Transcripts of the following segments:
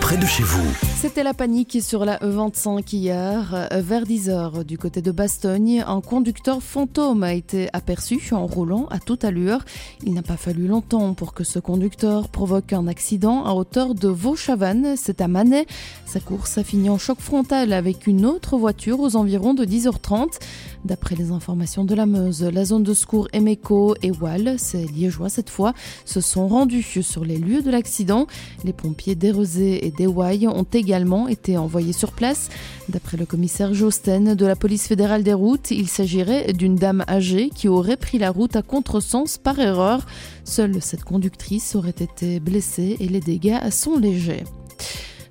près de chez vous. C'était la panique sur la E25 hier. Vers 10h du côté de Bastogne, un conducteur fantôme a été aperçu en roulant à toute allure. Il n'a pas fallu longtemps pour que ce conducteur provoque un accident à hauteur de Vauchavannes. C'est à Manet. Sa course a fini en choc frontal avec une autre voiture aux environs de 10h30. D'après les informations de la Meuse, la zone de secours Emeco et Wall, c'est liégeois cette fois, se sont rendus sur les lieux de l'accident. Les pompiers d'Erezé et d'Ewaï ont également été envoyés sur place. D'après le commissaire Josten de la police fédérale des routes, il s'agirait d'une dame âgée qui aurait pris la route à contresens par erreur. Seule cette conductrice aurait été blessée et les dégâts sont légers.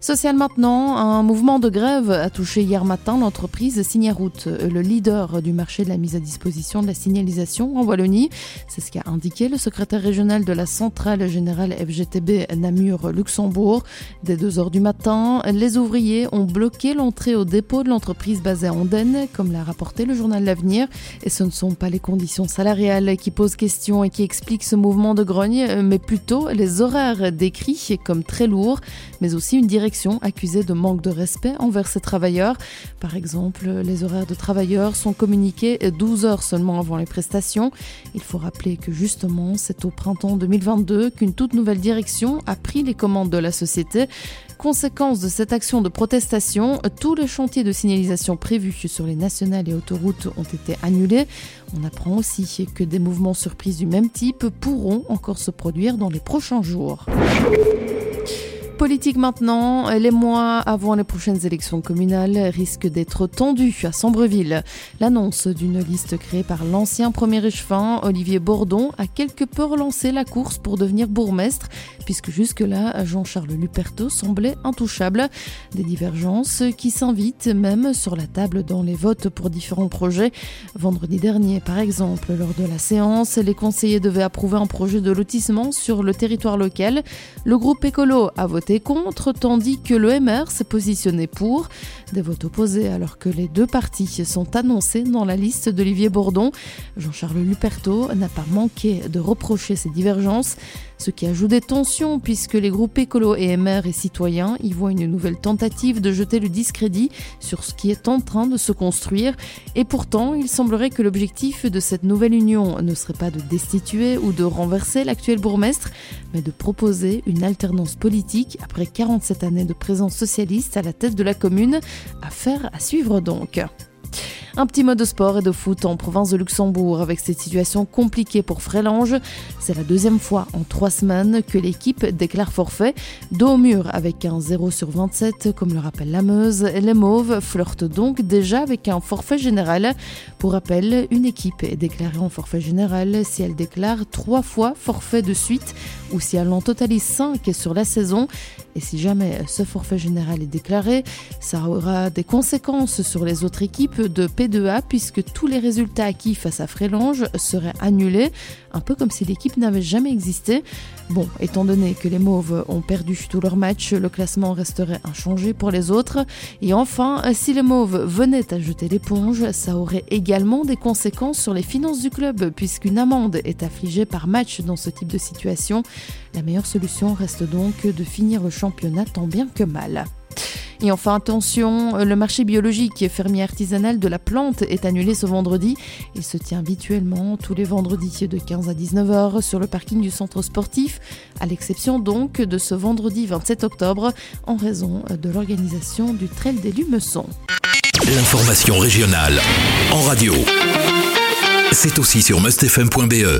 Social maintenant, un mouvement de grève a touché hier matin l'entreprise Signaroute, le leader du marché de la mise à disposition de la signalisation en Wallonie. C'est ce qu'a indiqué le secrétaire régional de la centrale générale FGTB Namur-Luxembourg. Dès 2 heures du matin, les ouvriers ont bloqué l'entrée au dépôt de l'entreprise basée à Andenne, comme l'a rapporté le journal L'Avenir. Et ce ne sont pas les conditions salariales qui posent question et qui expliquent ce mouvement de grogne, mais plutôt les horaires décrits comme très lourds, mais aussi une direction accusée de manque de respect envers ses travailleurs. Par exemple, les horaires de travailleurs sont communiqués 12 heures seulement avant les prestations. Il faut rappeler que justement, c'est au printemps 2022 qu'une toute nouvelle direction a pris les commandes de la société. Conséquence de cette action de protestation, tous les chantiers de signalisation prévus sur les nationales et autoroutes ont été annulés. On apprend aussi que des mouvements surprises du même type pourront encore se produire dans les prochains jours. Politique maintenant, les mois avant les prochaines élections communales risquent d'être tendus à Sambreville. L'annonce d'une liste créée par l'ancien premier échevin, Olivier Bordon, a quelque peu relancé la course pour devenir bourgmestre, puisque jusque-là, Jean-Charles Luperto semblait intouchable. Des divergences qui s'invitent même sur la table dans les votes pour différents projets. Vendredi dernier, par exemple, lors de la séance, les conseillers devaient approuver un projet de lotissement sur le territoire local. Le groupe écolo a voté contre, tandis que le MR s'est positionné pour. Des votes opposés alors que les deux partis sont annoncés dans la liste d'Olivier Bourdon. Jean-Charles Luperto n'a pas manqué de reprocher ces divergences, ce qui ajoute des tensions puisque les groupes écolo et MR et citoyens y voient une nouvelle tentative de jeter le discrédit sur ce qui est en train de se construire. Et pourtant, il semblerait que l'objectif de cette nouvelle union ne serait pas de destituer ou de renverser l'actuel bourgmestre, mais de proposer une alternance politique après 47 années de présence socialiste à la tête de la commune. Affaire à suivre donc. Un petit mot de sport et de foot en province de Luxembourg avec cette situation compliquée pour Frélange. C'est la deuxième fois en trois semaines que l'équipe déclare forfait. Dos au mur avec un 0 sur 27, comme le rappelle la Meuse. Les Mauves flirtent donc déjà avec un forfait général. Pour rappel, une équipe est déclarée en forfait général si elle déclare trois fois forfait de suite ou si elle en totalise 5 sur la saison. Et si jamais ce forfait général est déclaré, ça aura des conséquences sur les autres équipes de P2A puisque tous les résultats acquis face à Frélange seraient annulés, un peu comme si l'équipe n'avait jamais existé. Bon, étant donné que les Mauves ont perdu tous leurs matchs, le classement resterait inchangé pour les autres. Et enfin, si les Mauves venaient à jeter l'éponge, ça aurait également des conséquences sur les finances du club puisqu'une amende est affligée par match dans ce type de situation. La meilleure solution reste donc de finir le championnat tant bien que mal. Et enfin, attention, le marché biologique fermier artisanal de la plante est annulé ce vendredi. Il se tient habituellement tous les vendredis de 15 à 19h sur le parking du centre sportif, à l'exception donc de ce vendredi 27 octobre en raison de l'organisation du Trail des Lumeçons. L'information régionale en radio. C'est aussi sur mustfm.be.